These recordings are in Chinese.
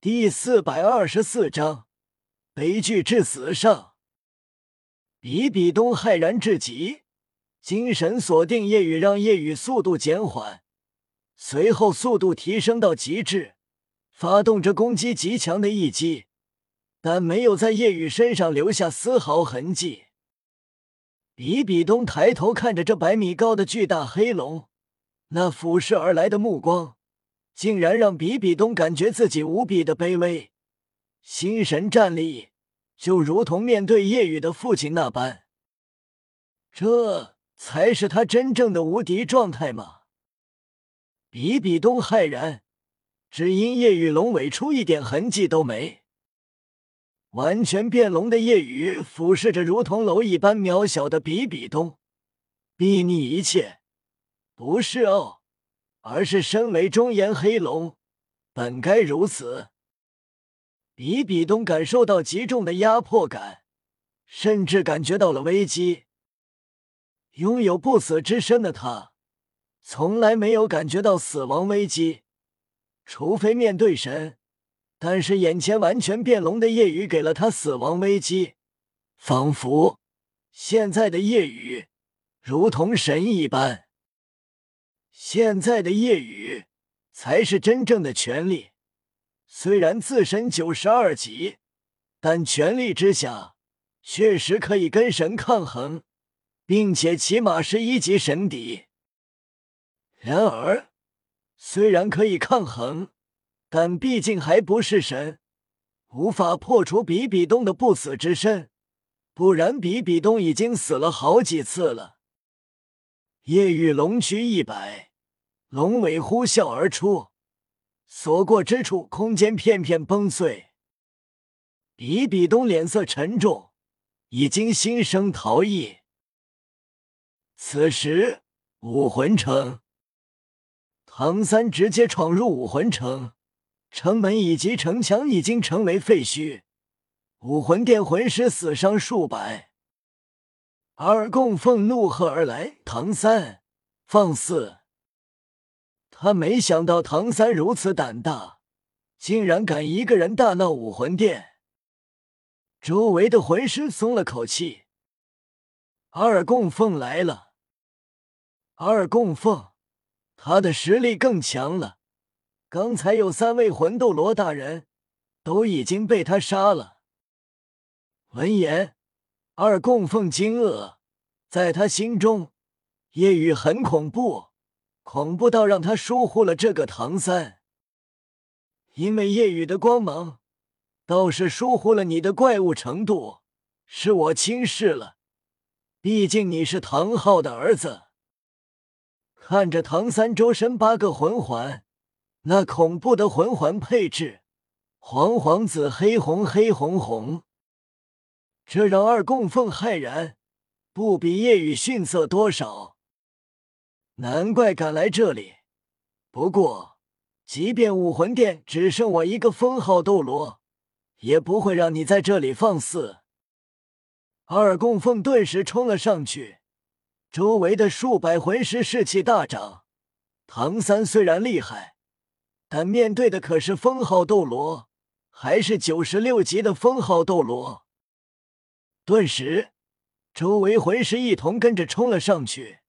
第四百二十四章悲剧至死上。比比东骇然至极，精神锁定夜雨，让夜雨速度减缓，随后速度提升到极致，发动着攻击极强的一击，但没有在夜雨身上留下丝毫痕迹。比比东抬头看着这百米高的巨大黑龙，那俯视而来的目光。竟然让比比东感觉自己无比的卑微，心神战栗，就如同面对夜雨的父亲那般。这才是他真正的无敌状态吗？比比东骇然，只因夜雨龙尾出一点痕迹都没，完全变龙的夜雨俯视着如同蝼蚁般渺小的比比东，睥睨一切，不是哦。而是身为中炎黑龙，本该如此。比比东感受到极重的压迫感，甚至感觉到了危机。拥有不死之身的他，从来没有感觉到死亡危机，除非面对神。但是眼前完全变龙的夜雨给了他死亡危机，仿佛现在的夜雨如同神一般。现在的夜雨才是真正的权力，虽然自身九十二级，但权力之下确实可以跟神抗衡，并且起码是一级神敌。然而，虽然可以抗衡，但毕竟还不是神，无法破除比比东的不死之身，不然比比东已经死了好几次了。夜雨龙躯一摆。龙尾呼啸而出，所过之处，空间片片崩碎。比比东脸色沉重，已经心生逃逸。此时，武魂城，唐三直接闯入武魂城，城门以及城墙已经成为废墟，武魂殿魂师死伤数百。二供奉怒喝而来：“唐三，放肆！”他没想到唐三如此胆大，竟然敢一个人大闹武魂殿。周围的魂师松了口气。二供奉来了。二供奉，他的实力更强了。刚才有三位魂斗罗大人都已经被他杀了。闻言，二供奉惊愕，在他心中，夜雨很恐怖。恐怖到让他疏忽了这个唐三，因为夜雨的光芒，倒是疏忽了你的怪物程度，是我轻视了。毕竟你是唐昊的儿子。看着唐三周身八个魂环，那恐怖的魂环配置，黄黄紫黑红黑红红，这让二供奉骇然，不比夜雨逊色多少。难怪敢来这里。不过，即便武魂殿只剩我一个封号斗罗，也不会让你在这里放肆。二供奉顿时冲了上去，周围的数百魂师士气大涨。唐三虽然厉害，但面对的可是封号斗罗，还是九十六级的封号斗罗。顿时，周围魂师一同跟着冲了上去。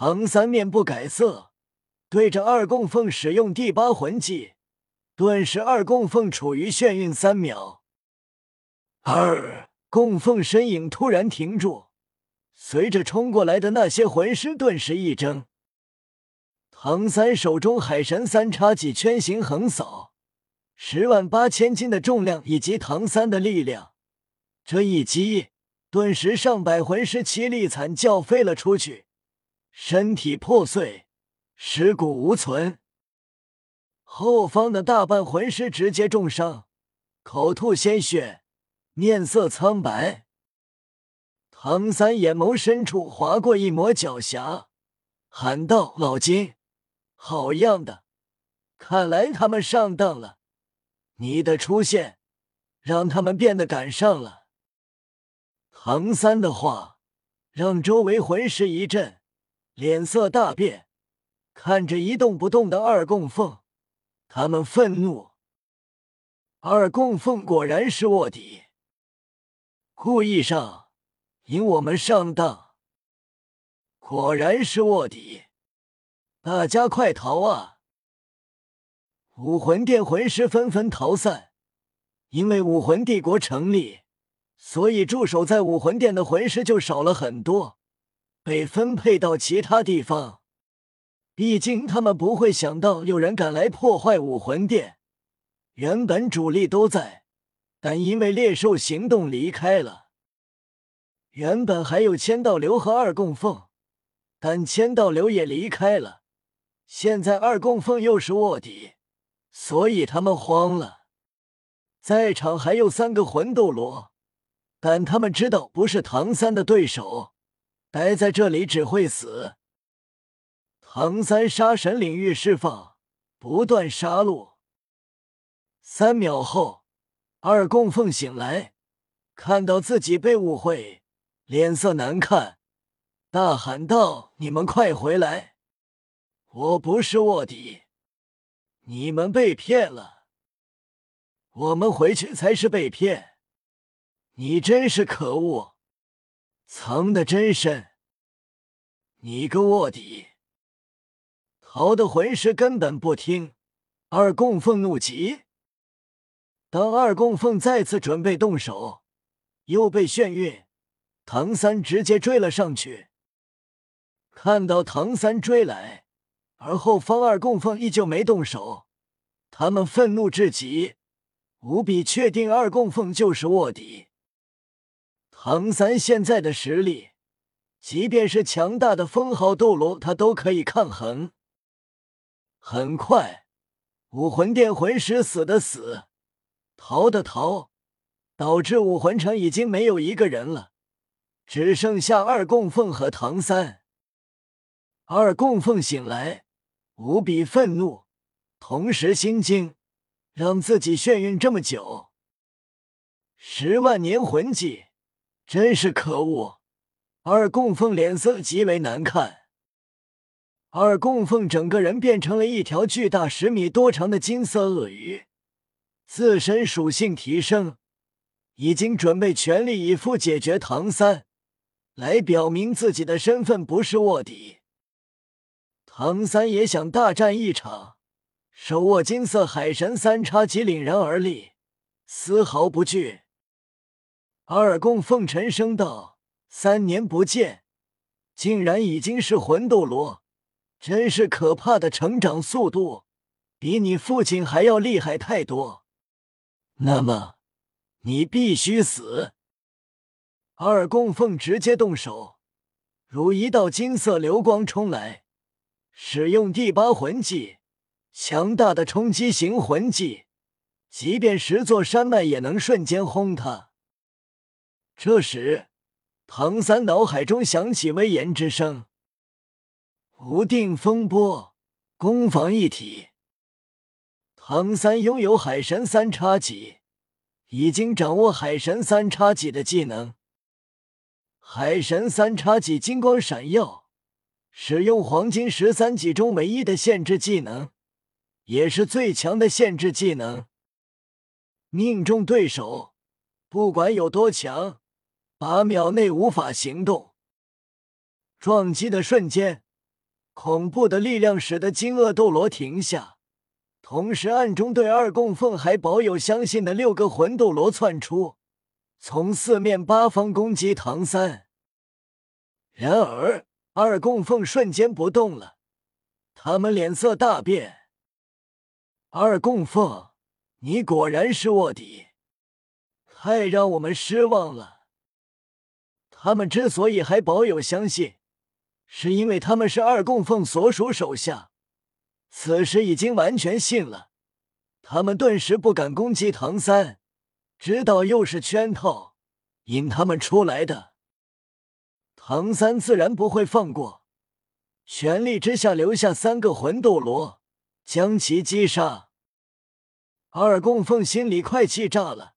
唐三面不改色，对着二供奉使用第八魂技，顿时二供奉处于眩晕三秒。二供奉身影突然停住，随着冲过来的那些魂师顿时一怔。唐三手中海神三叉戟圈形横扫，十万八千斤的重量以及唐三的力量，这一击顿时上百魂师凄厉惨叫飞了出去。身体破碎，尸骨无存。后方的大半魂师直接重伤，口吐鲜血，面色苍白。唐三眼眸深处划过一抹狡黠，喊道：“老金，好样的！看来他们上当了。你的出现，让他们变得赶上了。”唐三的话让周围魂师一震。脸色大变，看着一动不动的二供奉，他们愤怒。二供奉果然是卧底，故意上引我们上当。果然是卧底，大家快逃啊！武魂殿魂师纷纷逃散，因为武魂帝国成立，所以驻守在武魂殿的魂师就少了很多，被分配到其他地方。毕竟他们不会想到有人敢来破坏武魂殿。原本主力都在，但因为猎兽行动离开了。原本还有千道流和二供奉，但千道流也离开了。现在二供奉又是卧底，所以他们慌了。在场还有三个魂斗罗，但他们知道不是唐三的对手，待在这里只会死。唐三杀神领域释放，不断杀戮。三秒后，二供奉醒来，看到自己被误会，脸色难看，大喊道：“你们快回来！我不是卧底，你们被骗了。我们回去才是被骗。你真是可恶，藏得真深！你个卧底！”逃的魂师根本不听，二供奉怒极。当二供奉再次准备动手，又被眩晕，唐三直接追了上去。看到唐三追来，而后方二供奉依旧没动手，他们愤怒至极，无比确定二供奉就是卧底。唐三现在的实力，即便是强大的封号斗罗，他都可以抗衡。很快，武魂殿魂师死的死。逃的逃，导致武魂城已经没有一个人了，只剩下二供奉和唐三。二供奉醒来，无比愤怒，同时心惊，让自己眩晕这么久。十万年魂技，真是可恶！二供奉脸色极为难看。二供奉整个人变成了一条巨大十米多长的金色鳄鱼。自身属性提升，已经准备全力以赴解决唐三，来表明自己的身份不是卧底。唐三也想大战一场，手握金色海神三叉戟凛然而立，丝毫不惧。二供奉沉声道：“三年不见，竟然已经是魂斗罗，真是可怕的成长速度，比你父亲还要厉害太多。”那么，你必须死！二供奉直接动手，如一道金色流光冲来，使用第八魂技，强大的冲击型魂技，即便十座山脉也能瞬间轰塌。这时，唐三脑海中响起威严之声：“无定风波，攻防一体。”唐三拥有海神三叉戟，已经掌握海神三叉戟的技能。海神三叉戟金光闪耀，使用黄金十三戟中唯一的限制技能，也是最强的限制技能。命中对手，不管有多强，八秒内无法行动。撞击的瞬间，恐怖的力量使得金鳄斗罗停下。同时，暗中对二供奉还保有相信的六个魂斗罗窜出，从四面八方攻击唐三。然而，二供奉瞬间不动了，他们脸色大变。二供奉，你果然是卧底，太让我们失望了。他们之所以还保有相信，是因为他们是二供奉所属手下。此时已经完全信了，他们顿时不敢攻击唐三，知道又是圈套，引他们出来的。唐三自然不会放过，全力之下留下三个魂斗罗，将其击杀。二供奉心里快气炸了，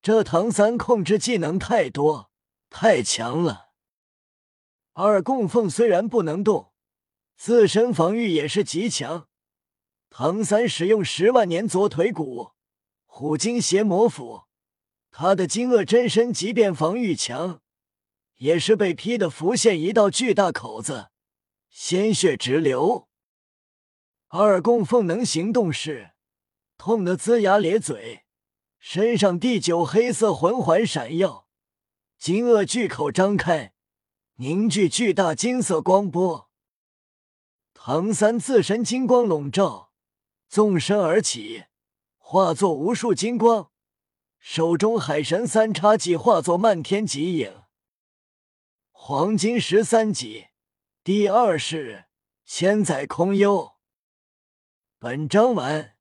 这唐三控制技能太多，太强了。二供奉虽然不能动。自身防御也是极强。唐三使用十万年左腿骨，虎鲸邪魔斧，他的金鳄真身即便防御强，也是被劈的浮现一道巨大口子，鲜血直流。二供奉能行动时，痛得龇牙咧嘴，身上第九黑色魂环闪耀，金鳄巨口张开，凝聚巨大金色光波。唐三自身金光笼罩，纵身而起，化作无数金光，手中海神三叉戟化作漫天极影。黄金十三级，第二式千载空幽。本章完。